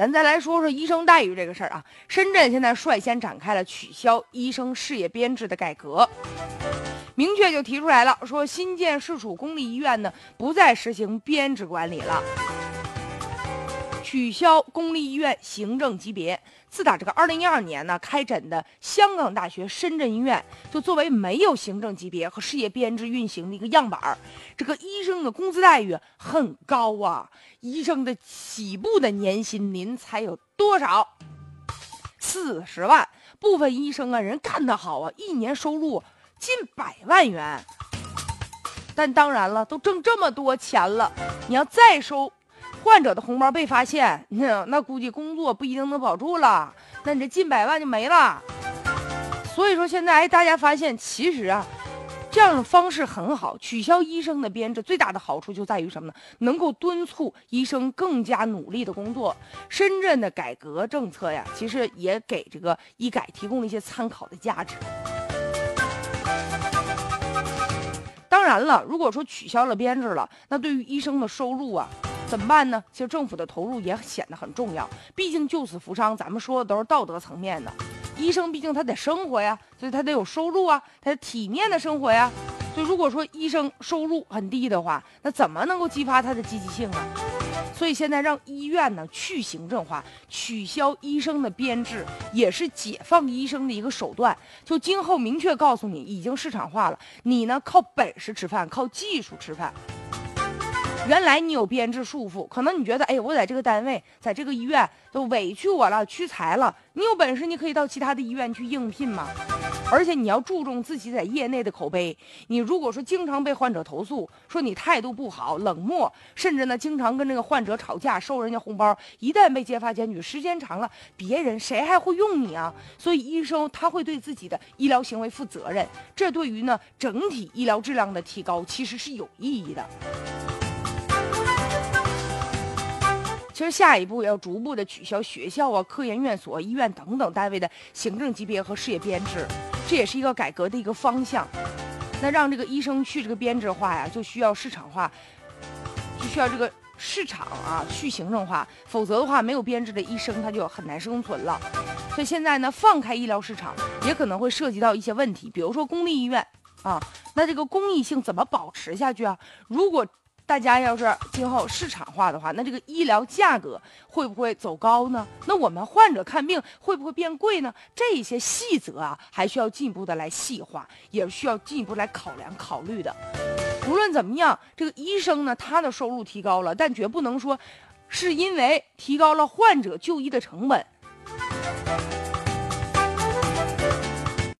咱再来说说医生待遇这个事儿啊。深圳现在率先展开了取消医生事业编制的改革，明确就提出来了，说新建市属公立医院呢不再实行编制管理了，取消公立医院行政级别。自打这个二零一二年呢开诊的香港大学深圳医院，就作为没有行政级别和事业编制运行的一个样板儿，这个医生的工资待遇很高啊！医生的起步的年薪您猜有多少？四十万。部分医生啊，人干得好啊，一年收入近百万元。但当然了，都挣这么多钱了，你要再收。患者的红包被发现，那那估计工作不一定能保住了，那你这近百万就没了。所以说现在哎，大家发现其实啊，这样的方式很好，取消医生的编制最大的好处就在于什么呢？能够敦促医生更加努力的工作。深圳的改革政策呀，其实也给这个医改提供了一些参考的价值。当然了，如果说取消了编制了，那对于医生的收入啊。怎么办呢？其实政府的投入也显得很重要，毕竟救死扶伤，咱们说的都是道德层面的。医生毕竟他得生活呀，所以他得有收入啊，他得体面的生活呀。所以如果说医生收入很低的话，那怎么能够激发他的积极性呢？所以现在让医院呢去行政化，取消医生的编制，也是解放医生的一个手段。就今后明确告诉你，已经市场化了，你呢靠本事吃饭，靠技术吃饭。原来你有编制束缚，可能你觉得，哎，我在这个单位，在这个医院都委屈我了，屈才了。你有本事，你可以到其他的医院去应聘嘛。而且你要注重自己在业内的口碑。你如果说经常被患者投诉，说你态度不好、冷漠，甚至呢经常跟这个患者吵架、收人家红包，一旦被揭发检举，时间长了，别人谁还会用你啊？所以医生他会对自己的医疗行为负责任，这对于呢整体医疗质量的提高其实是有意义的。其实下一步要逐步的取消学校啊、科研院所、医院等等单位的行政级别和事业编制，这也是一个改革的一个方向。那让这个医生去这个编制化呀，就需要市场化，就需要这个市场啊去行政化，否则的话，没有编制的医生他就很难生存了。所以现在呢，放开医疗市场也可能会涉及到一些问题，比如说公立医院啊，那这个公益性怎么保持下去啊？如果大家要是今后市场化的话，那这个医疗价格会不会走高呢？那我们患者看病会不会变贵呢？这些细则啊，还需要进一步的来细化，也需要进一步来考量考虑的。无论怎么样，这个医生呢，他的收入提高了，但绝不能说是因为提高了患者就医的成本，